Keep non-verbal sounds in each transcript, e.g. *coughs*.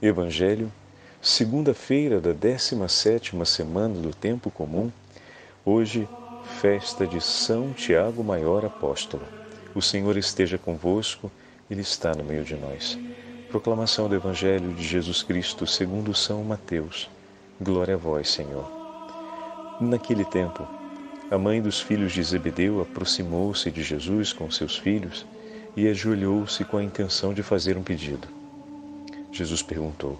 Evangelho, segunda-feira da 17ª semana do tempo comum, hoje, festa de São Tiago Maior Apóstolo. O Senhor esteja convosco, ele está no meio de nós. Proclamação do Evangelho de Jesus Cristo, segundo São Mateus. Glória a vós, Senhor. Naquele tempo, a mãe dos filhos de Zebedeu aproximou-se de Jesus com seus filhos e ajoelhou-se com a intenção de fazer um pedido. Jesus perguntou: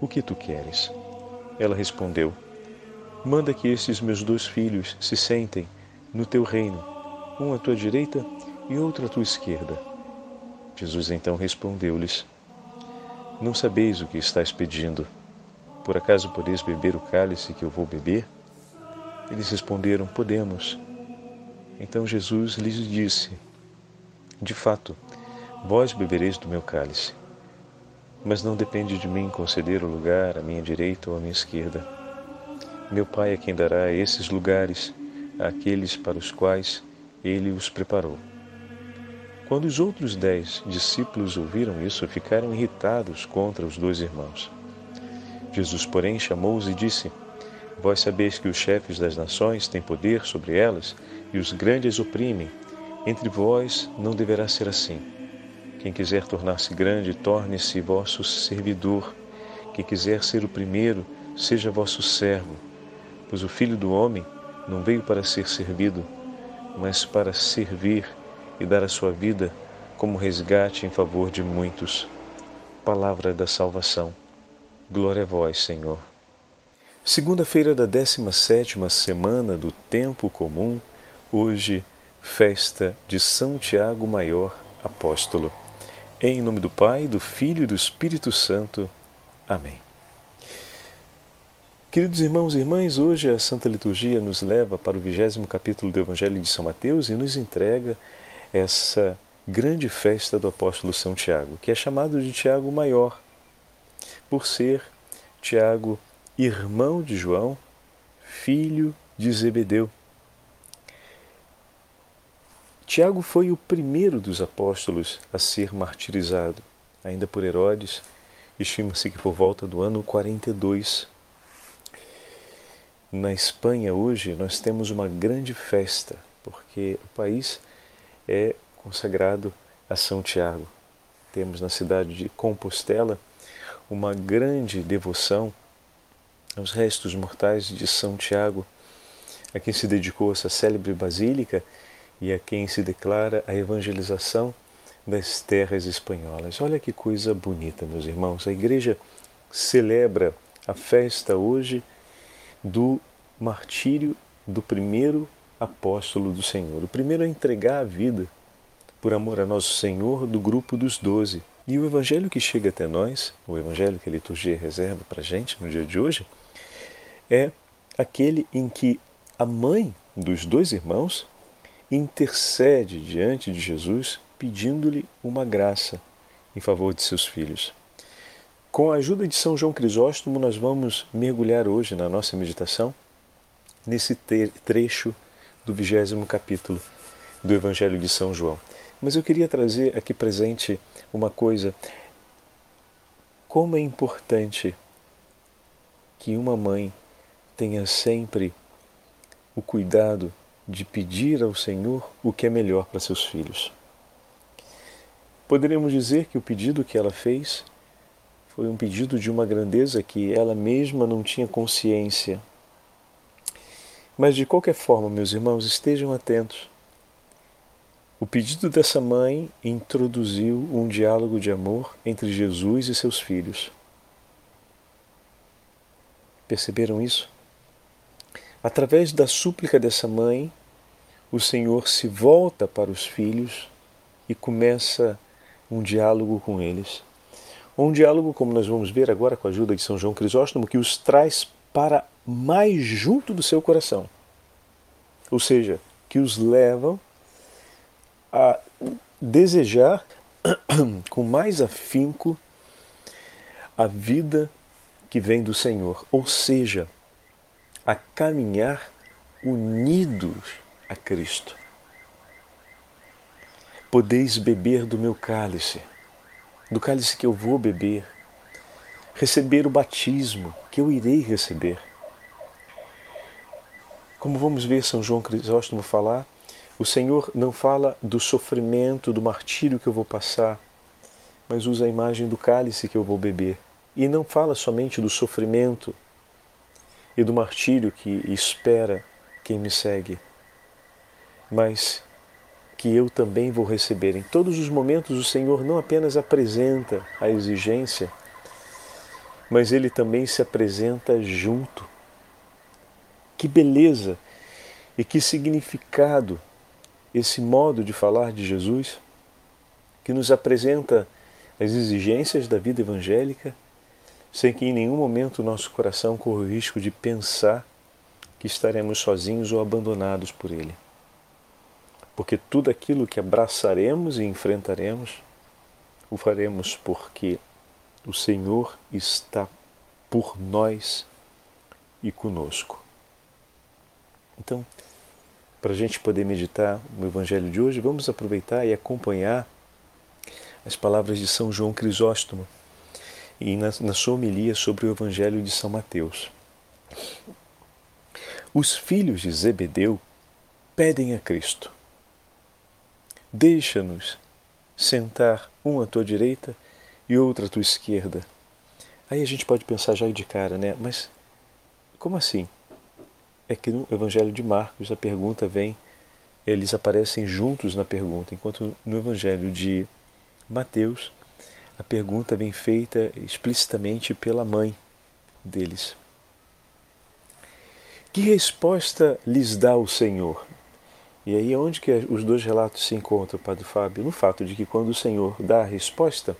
O que tu queres? Ela respondeu: Manda que estes meus dois filhos se sentem no teu reino, um à tua direita e outro à tua esquerda. Jesus então respondeu-lhes: Não sabeis o que estáis pedindo. Por acaso podeis beber o cálice que eu vou beber? Eles responderam: Podemos. Então Jesus lhes disse: De fato, vós bebereis do meu cálice mas não depende de mim conceder o lugar à minha direita ou à minha esquerda. Meu Pai é quem dará esses lugares àqueles para os quais ele os preparou. Quando os outros dez discípulos ouviram isso, ficaram irritados contra os dois irmãos. Jesus, porém, chamou-os e disse: Vós sabeis que os chefes das nações têm poder sobre elas e os grandes oprimem. Entre vós não deverá ser assim. Quem quiser tornar-se grande, torne-se vosso servidor. Quem quiser ser o primeiro, seja vosso servo. Pois o Filho do Homem não veio para ser servido, mas para servir e dar a sua vida como resgate em favor de muitos. Palavra da salvação. Glória a vós, Senhor. Segunda-feira da 17 semana do tempo comum, hoje, festa de São Tiago Maior, apóstolo. Em nome do Pai, do Filho e do Espírito Santo. Amém. Queridos irmãos e irmãs, hoje a Santa Liturgia nos leva para o vigésimo capítulo do Evangelho de São Mateus e nos entrega essa grande festa do apóstolo São Tiago, que é chamado de Tiago Maior, por ser Tiago irmão de João, filho de Zebedeu. Tiago foi o primeiro dos apóstolos a ser martirizado, ainda por Herodes, estima-se que por volta do ano 42. Na Espanha hoje nós temos uma grande festa, porque o país é consagrado a São Tiago. Temos na cidade de Compostela uma grande devoção aos restos mortais de São Tiago, a quem se dedicou essa célebre basílica e a quem se declara a evangelização das terras espanholas. Olha que coisa bonita, meus irmãos. A igreja celebra a festa hoje do martírio do primeiro apóstolo do Senhor, o primeiro a entregar a vida por amor a nosso Senhor do grupo dos doze. E o evangelho que chega até nós, o evangelho que a liturgia reserva para a gente no dia de hoje, é aquele em que a mãe dos dois irmãos intercede diante de Jesus pedindo-lhe uma graça em favor de seus filhos. Com a ajuda de São João Crisóstomo, nós vamos mergulhar hoje na nossa meditação nesse trecho do vigésimo capítulo do Evangelho de São João. Mas eu queria trazer aqui presente uma coisa. Como é importante que uma mãe tenha sempre o cuidado de pedir ao Senhor o que é melhor para seus filhos. Poderíamos dizer que o pedido que ela fez foi um pedido de uma grandeza que ela mesma não tinha consciência. Mas de qualquer forma, meus irmãos, estejam atentos. O pedido dessa mãe introduziu um diálogo de amor entre Jesus e seus filhos. Perceberam isso? Através da súplica dessa mãe, o Senhor se volta para os filhos e começa um diálogo com eles. Um diálogo, como nós vamos ver agora com a ajuda de São João Crisóstomo, que os traz para mais junto do seu coração. Ou seja, que os levam a desejar *coughs* com mais afinco a vida que vem do Senhor, ou seja, a caminhar unidos a Cristo. Podeis beber do meu cálice, do cálice que eu vou beber, receber o batismo que eu irei receber. Como vamos ver São João Crisóstomo falar, o Senhor não fala do sofrimento, do martírio que eu vou passar, mas usa a imagem do cálice que eu vou beber. E não fala somente do sofrimento e do martírio que espera quem me segue, mas que eu também vou receber. Em todos os momentos, o Senhor não apenas apresenta a exigência, mas ele também se apresenta junto. Que beleza e que significado esse modo de falar de Jesus, que nos apresenta as exigências da vida evangélica, sem que em nenhum momento nosso coração corra o risco de pensar que estaremos sozinhos ou abandonados por Ele. Porque tudo aquilo que abraçaremos e enfrentaremos, o faremos porque o Senhor está por nós e conosco. Então, para a gente poder meditar no Evangelho de hoje, vamos aproveitar e acompanhar as palavras de São João Crisóstomo e na, na sua homilia sobre o Evangelho de São Mateus. Os filhos de Zebedeu pedem a Cristo: Deixa-nos sentar um à tua direita e outro à tua esquerda. Aí a gente pode pensar já de cara, né? Mas como assim? É que no Evangelho de Marcos a pergunta vem, eles aparecem juntos na pergunta, enquanto no Evangelho de Mateus a pergunta vem feita explicitamente pela mãe deles. Que resposta lhes dá o Senhor? E aí onde que os dois relatos se encontram, Padre Fábio? No fato de que quando o Senhor dá a resposta,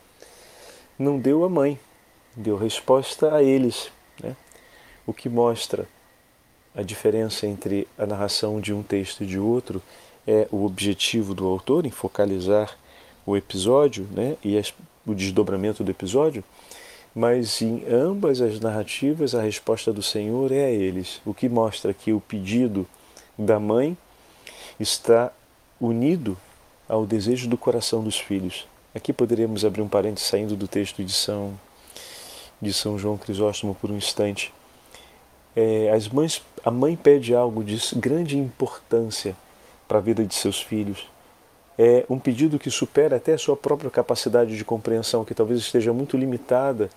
não deu a mãe, deu resposta a eles, né? o que mostra a diferença entre a narração de um texto e de outro é o objetivo do autor em focalizar o episódio né? e as, o desdobramento do episódio, mas em ambas as narrativas a resposta do Senhor é a eles, o que mostra que o pedido da mãe está unido ao desejo do coração dos filhos. Aqui poderíamos abrir um parênteses saindo do texto de São, de São João Crisóstomo por um instante. É, as mães, a mãe pede algo de grande importância para a vida de seus filhos. É um pedido que supera até a sua própria capacidade de compreensão, que talvez esteja muito limitada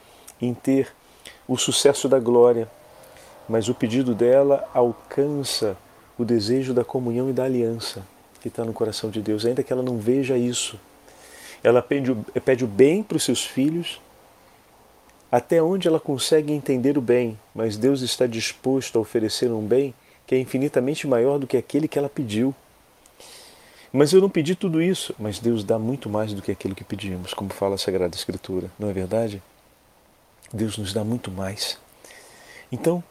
em ter o sucesso da glória. Mas o pedido dela alcança o desejo da comunhão e da aliança que está no coração de Deus, ainda que ela não veja isso ela pede, pede o bem para os seus filhos, até onde ela consegue entender o bem, mas Deus está disposto a oferecer um bem que é infinitamente maior do que aquele que ela pediu. Mas eu não pedi tudo isso, mas Deus dá muito mais do que aquilo que pedimos, como fala a Sagrada Escritura, não é verdade? Deus nos dá muito mais. Então,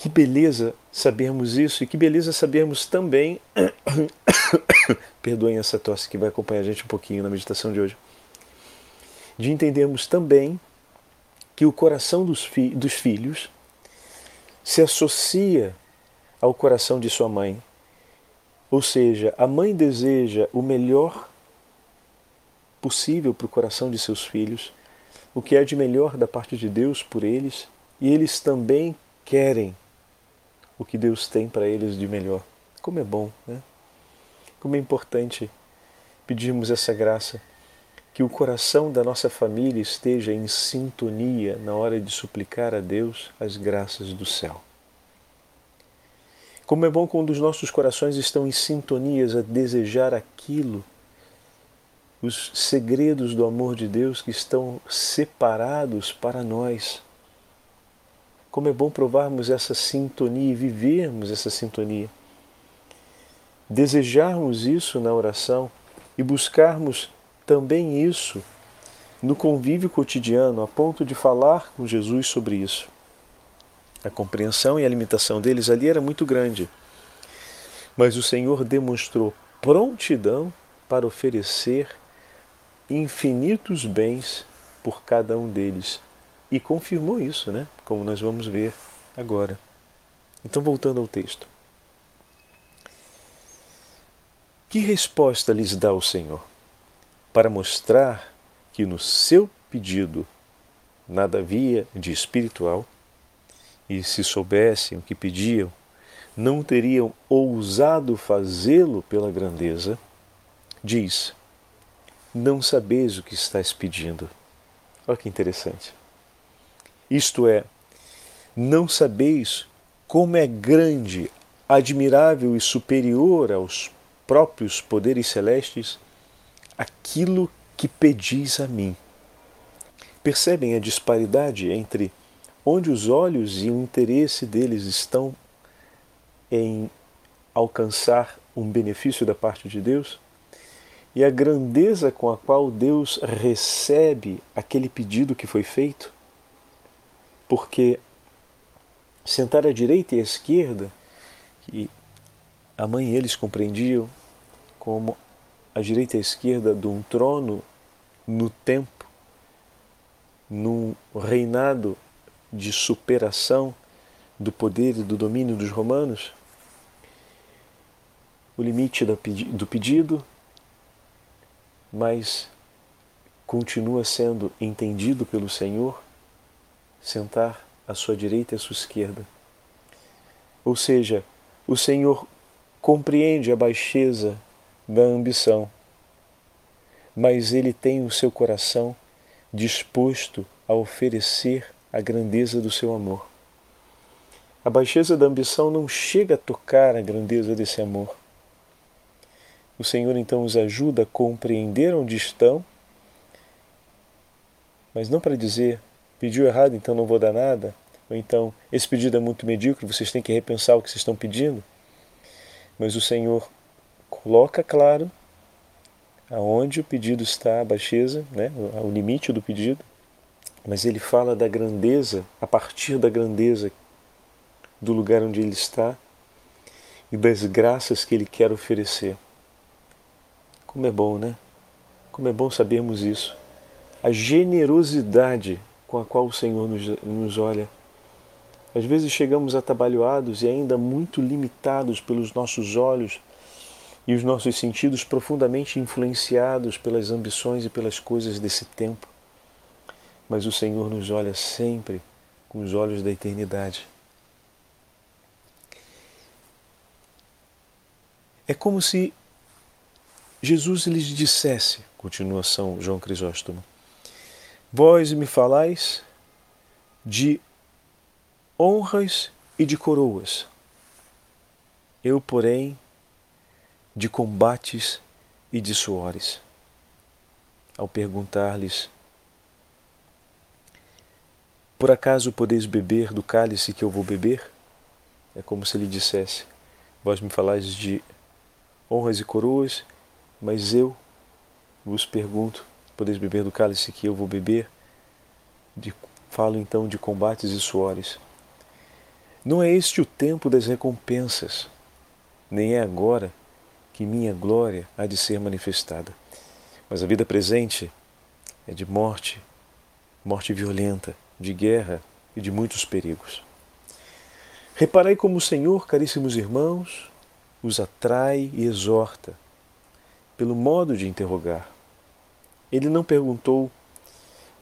que beleza sabermos isso e que beleza sabermos também *coughs* perdoem essa tosse que vai acompanhar a gente um pouquinho na meditação de hoje, de entendermos também que o coração dos, fi dos filhos se associa ao coração de sua mãe. Ou seja, a mãe deseja o melhor possível para o coração de seus filhos, o que é de melhor da parte de Deus por eles, e eles também querem o que Deus tem para eles de melhor. Como é bom, né? Como é importante pedirmos essa graça, que o coração da nossa família esteja em sintonia na hora de suplicar a Deus as graças do céu. Como é bom quando os nossos corações estão em sintonias a desejar aquilo, os segredos do amor de Deus que estão separados para nós. Como é bom provarmos essa sintonia e vivermos essa sintonia desejarmos isso na oração e buscarmos também isso no convívio cotidiano, a ponto de falar com Jesus sobre isso. A compreensão e a limitação deles ali era muito grande, mas o Senhor demonstrou prontidão para oferecer infinitos bens por cada um deles e confirmou isso, né? Como nós vamos ver agora. Então, voltando ao texto. Que resposta lhes dá o Senhor? Para mostrar que no seu pedido nada havia de espiritual, e se soubessem o que pediam, não teriam ousado fazê-lo pela grandeza, diz: Não sabeis o que estás pedindo. Olha que interessante. Isto é, não sabeis como é grande, admirável e superior aos próprios poderes celestes aquilo que pedis a mim. Percebem a disparidade entre onde os olhos e o interesse deles estão em alcançar um benefício da parte de Deus e a grandeza com a qual Deus recebe aquele pedido que foi feito, porque sentar à direita e à esquerda, que a mãe eles compreendiam como a direita e a esquerda de um trono no tempo, num reinado de superação do poder e do domínio dos romanos, o limite do pedido, mas continua sendo entendido pelo Senhor sentar à sua direita e à sua esquerda. Ou seja, o Senhor compreende a baixeza da ambição, mas ele tem o seu coração disposto a oferecer a grandeza do seu amor. A baixeza da ambição não chega a tocar a grandeza desse amor. O Senhor então os ajuda a compreender onde estão, mas não para dizer, pediu errado, então não vou dar nada, ou então, esse pedido é muito medíocre, vocês têm que repensar o que vocês estão pedindo. Mas o Senhor coloca claro aonde o pedido está, a baixeza, né, o limite do pedido, mas ele fala da grandeza, a partir da grandeza do lugar onde ele está e das graças que ele quer oferecer. Como é bom, né? Como é bom sabermos isso. A generosidade com a qual o Senhor nos, nos olha. Às vezes chegamos atabalhoados e ainda muito limitados pelos nossos olhos e os nossos sentidos profundamente influenciados pelas ambições e pelas coisas desse tempo mas o Senhor nos olha sempre com os olhos da eternidade. É como se Jesus lhes dissesse, continua São João Crisóstomo, vós me falais de honras e de coroas, eu, porém, de combates e de suores. Ao perguntar-lhes por acaso podeis beber do cálice que eu vou beber? É como se ele dissesse: Vós me falais de honras e coroas, mas eu vos pergunto: podeis beber do cálice que eu vou beber? De, falo então de combates e suores. Não é este o tempo das recompensas, nem é agora que minha glória há de ser manifestada. Mas a vida presente é de morte, morte violenta de guerra e de muitos perigos. Reparai como o Senhor, caríssimos irmãos, os atrai e exorta pelo modo de interrogar. Ele não perguntou: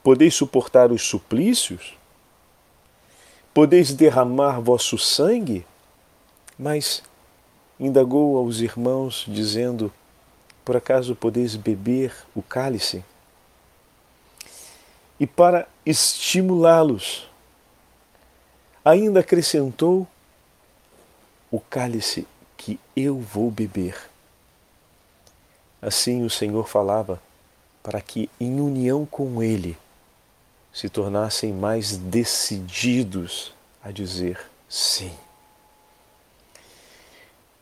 Podeis suportar os suplícios? Podeis derramar vosso sangue? Mas indagou aos irmãos, dizendo: Por acaso podeis beber o cálice? e para estimulá-los. Ainda acrescentou o cálice que eu vou beber. Assim o Senhor falava para que, em união com Ele, se tornassem mais decididos a dizer sim.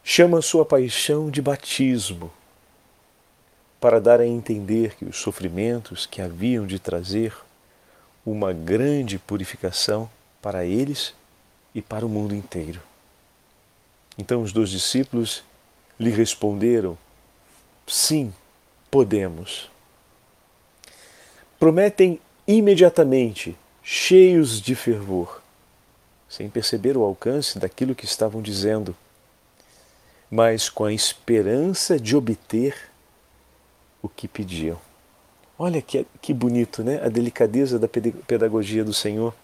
Chama sua paixão de batismo, para dar a entender que os sofrimentos que haviam de trazer uma grande purificação para eles e para o mundo inteiro. Então os dois discípulos lhe responderam: Sim, podemos. Prometem imediatamente, cheios de fervor, sem perceber o alcance daquilo que estavam dizendo, mas com a esperança de obter o que pediam. Olha que, que bonito, né? A delicadeza da pedagogia do Senhor.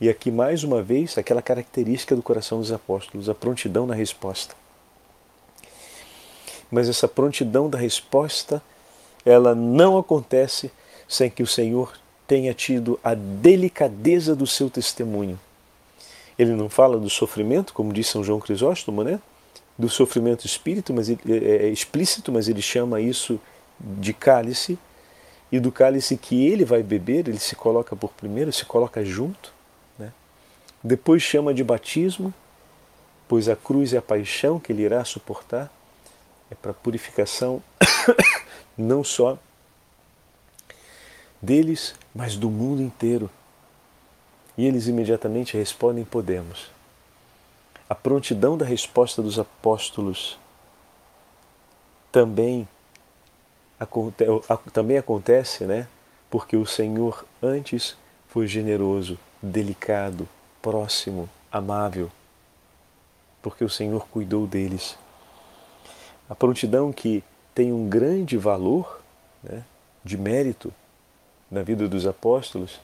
E aqui, mais uma vez, aquela característica do coração dos apóstolos, a prontidão na resposta. Mas essa prontidão da resposta, ela não acontece sem que o Senhor tenha tido a delicadeza do seu testemunho. Ele não fala do sofrimento, como diz São João Crisóstomo, né? Do sofrimento espírito, mas ele, é, é explícito, mas ele chama isso de cálice, e do cálice que ele vai beber, ele se coloca por primeiro, se coloca junto. Né? Depois chama de batismo, pois a cruz e a paixão que ele irá suportar é para purificação *coughs* não só deles, mas do mundo inteiro. E eles imediatamente respondem: Podemos. A prontidão da resposta dos apóstolos também também acontece, né? Porque o Senhor antes foi generoso, delicado, próximo, amável, porque o Senhor cuidou deles. A prontidão que tem um grande valor, né, de mérito na vida dos apóstolos,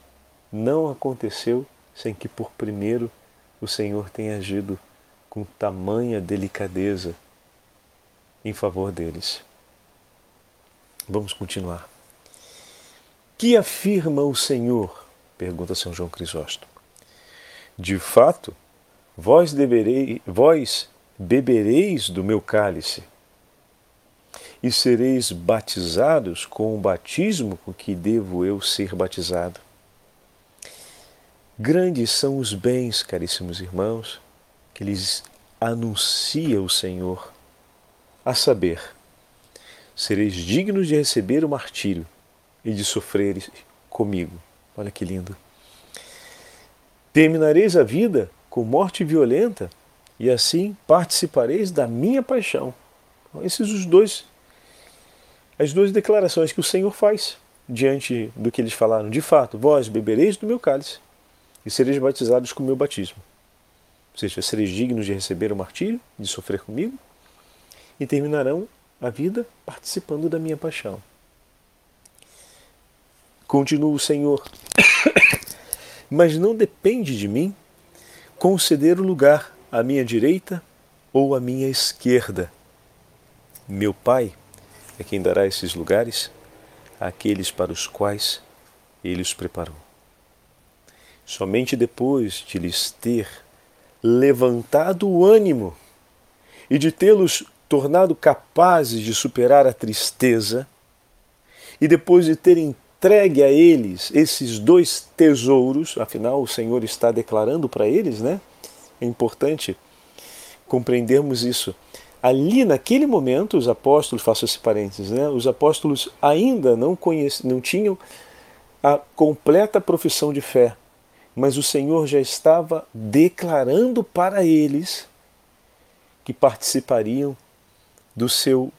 não aconteceu sem que por primeiro o Senhor tenha agido com tamanha delicadeza em favor deles. Vamos continuar. Que afirma o Senhor? Pergunta São João Crisóstomo. De fato, vós, deverei, vós bebereis do meu cálice e sereis batizados com o batismo com que devo eu ser batizado. Grandes são os bens, caríssimos irmãos, que lhes anuncia o Senhor, a saber, sereis dignos de receber o martírio e de sofrer comigo. Olha que lindo. Terminareis a vida com morte violenta e assim participareis da minha paixão. Então, esses os dois as duas declarações que o Senhor faz diante do que eles falaram. De fato, vós bebereis do meu cálice e sereis batizados com o meu batismo. Ou seja, sereis dignos de receber o martírio, de sofrer comigo, e terminarão a vida participando da minha paixão. Continua o Senhor, *coughs* mas não depende de mim conceder o lugar à minha direita ou à minha esquerda. Meu Pai é quem dará esses lugares àqueles para os quais ele os preparou. Somente depois de lhes ter levantado o ânimo e de tê-los tornado capazes de superar a tristeza, e depois de ter entregue a eles esses dois tesouros, afinal o Senhor está declarando para eles, né? É importante compreendermos isso. Ali naquele momento, os apóstolos, faço esse parênteses, né? Os apóstolos ainda não conheciam, não tinham a completa profissão de fé, mas o Senhor já estava declarando para eles que participariam do seu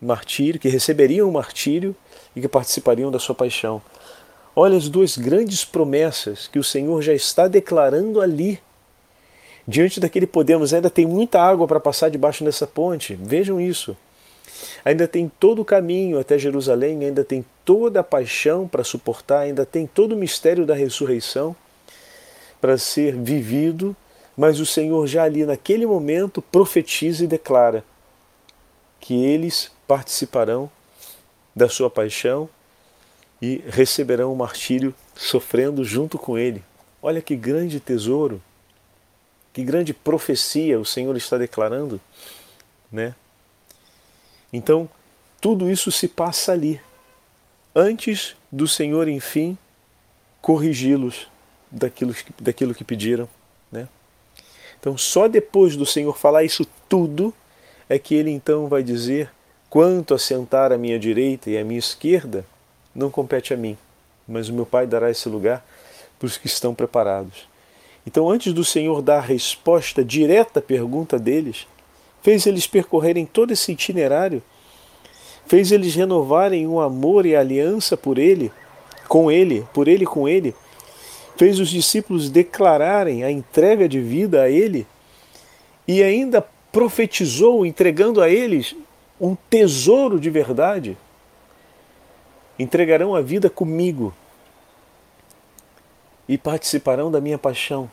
martírio, que receberiam o martírio e que participariam da sua paixão. Olha as duas grandes promessas que o Senhor já está declarando ali. Diante daquele podemos, ainda tem muita água para passar debaixo dessa ponte. Vejam isso. Ainda tem todo o caminho até Jerusalém, ainda tem toda a paixão para suportar, ainda tem todo o mistério da ressurreição para ser vivido, mas o Senhor já ali naquele momento profetiza e declara: que eles participarão da sua paixão e receberão o martírio sofrendo junto com ele. Olha que grande tesouro, que grande profecia o Senhor está declarando, né? Então, tudo isso se passa ali, antes do Senhor, enfim, corrigi-los daquilo, daquilo que pediram, né? Então, só depois do Senhor falar isso tudo, é que ele então vai dizer: quanto a sentar à minha direita e à minha esquerda, não compete a mim, mas o meu Pai dará esse lugar para os que estão preparados. Então, antes do Senhor dar a resposta direta à pergunta deles, fez eles percorrerem todo esse itinerário, fez eles renovarem o amor e a aliança por Ele, com Ele, por Ele com Ele, fez os discípulos declararem a entrega de vida a Ele e ainda profetizou, entregando a eles um tesouro de verdade. entregarão a vida comigo e participarão da minha paixão.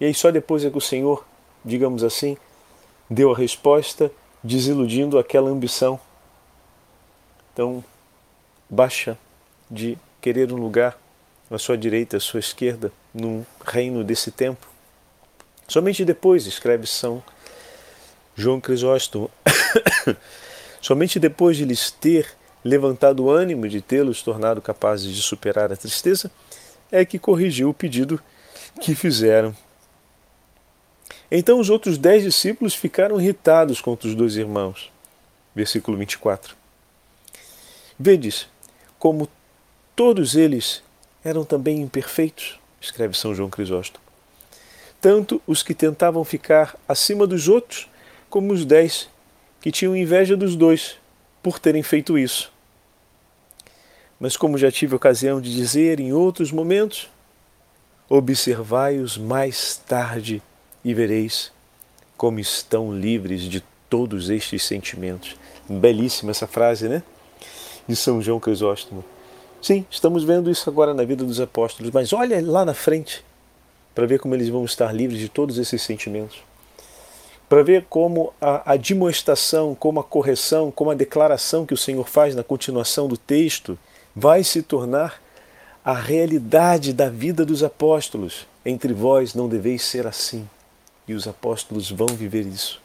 E aí só depois é que o Senhor, digamos assim, deu a resposta, desiludindo aquela ambição. Então, baixa de querer um lugar à sua direita, à sua esquerda, num reino desse tempo. Somente depois, escreve São João Crisóstomo, *coughs* somente depois de lhes ter levantado o ânimo de tê-los tornado capazes de superar a tristeza, é que corrigiu o pedido que fizeram. Então os outros dez discípulos ficaram irritados contra os dois irmãos. Versículo 24. Vedes como todos eles eram também imperfeitos, escreve São João Crisóstomo. Tanto os que tentavam ficar acima dos outros, como os dez que tinham inveja dos dois por terem feito isso. Mas, como já tive ocasião de dizer em outros momentos, observai-os mais tarde e vereis como estão livres de todos estes sentimentos. Belíssima essa frase, né? De São João Crisóstomo. Sim, estamos vendo isso agora na vida dos apóstolos, mas olha lá na frente para ver como eles vão estar livres de todos esses sentimentos. Para ver como a, a demonstração, como a correção, como a declaração que o Senhor faz na continuação do texto vai se tornar a realidade da vida dos apóstolos. Entre vós não deveis ser assim. E os apóstolos vão viver isso.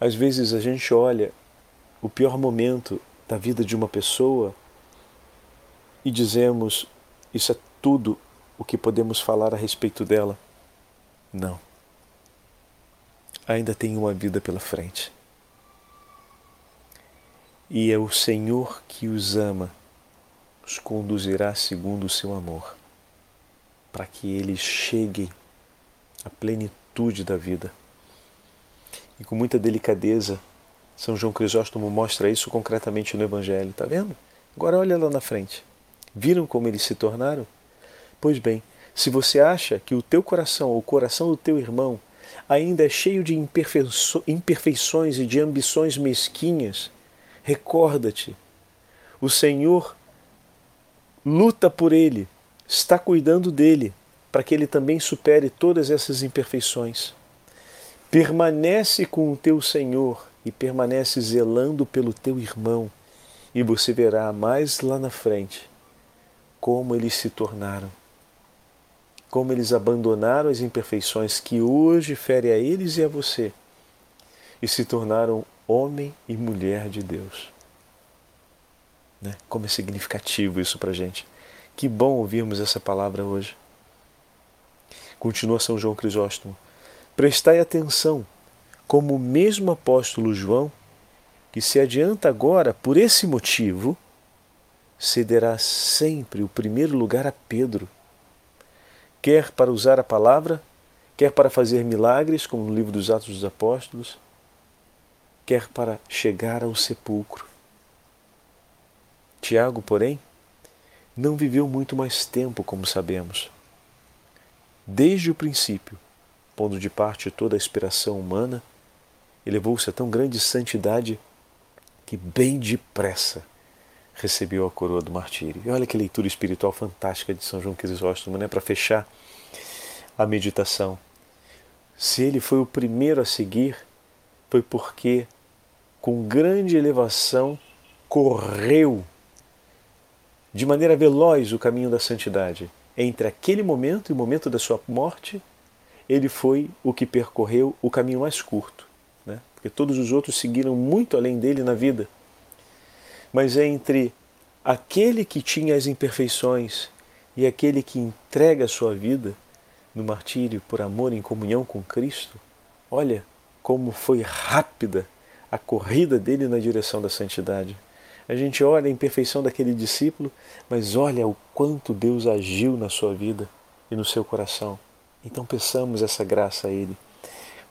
Às vezes a gente olha o pior momento da vida de uma pessoa e dizemos: Isso é tudo o que podemos falar a respeito dela. Não. Ainda tem uma vida pela frente e é o Senhor que os ama, os conduzirá segundo o seu amor, para que eles cheguem à plenitude da vida. E com muita delicadeza, São João Crisóstomo mostra isso concretamente no Evangelho, tá vendo? Agora olha lá na frente. Viram como eles se tornaram? Pois bem, se você acha que o teu coração ou o coração do teu irmão ainda é cheio de imperfeições e de ambições mesquinhas, Recorda-te, o Senhor luta por ele, está cuidando dele, para que ele também supere todas essas imperfeições. Permanece com o teu Senhor e permanece zelando pelo teu irmão, e você verá mais lá na frente como eles se tornaram, como eles abandonaram as imperfeições que hoje ferem a eles e a você e se tornaram homem e mulher de Deus. Né? Como é significativo isso para a gente. Que bom ouvirmos essa palavra hoje. Continua São João Crisóstomo. Prestai atenção, como o mesmo apóstolo João, que se adianta agora por esse motivo, cederá sempre o primeiro lugar a Pedro, quer para usar a palavra, quer para fazer milagres, como no livro dos Atos dos Apóstolos, quer para chegar ao sepulcro. Tiago, porém, não viveu muito mais tempo, como sabemos. Desde o princípio, pondo de parte toda a inspiração humana, elevou-se a tão grande santidade que bem depressa recebeu a coroa do martírio. E olha que leitura espiritual fantástica de São João Crisóstomo, né, para fechar a meditação. Se ele foi o primeiro a seguir, foi porque com grande elevação, correu de maneira veloz o caminho da santidade. Entre aquele momento e o momento da sua morte, ele foi o que percorreu o caminho mais curto, né? porque todos os outros seguiram muito além dele na vida. Mas é entre aquele que tinha as imperfeições e aquele que entrega a sua vida no martírio por amor em comunhão com Cristo, olha como foi rápida a corrida dele na direção da santidade. A gente olha a imperfeição daquele discípulo, mas olha o quanto Deus agiu na sua vida e no seu coração. Então peçamos essa graça a Ele.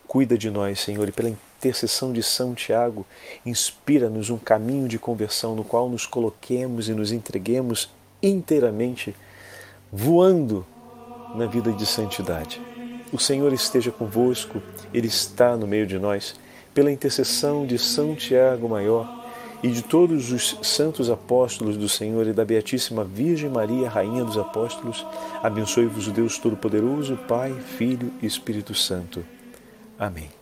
Cuida de nós, Senhor, e pela intercessão de São Tiago, inspira-nos um caminho de conversão no qual nos coloquemos e nos entreguemos inteiramente, voando na vida de santidade. O Senhor esteja convosco, Ele está no meio de nós pela intercessão de São Tiago Maior, e de todos os santos apóstolos do Senhor e da Beatíssima Virgem Maria, Rainha dos Apóstolos, abençoe-vos o Deus Todo-Poderoso, Pai, Filho e Espírito Santo. Amém.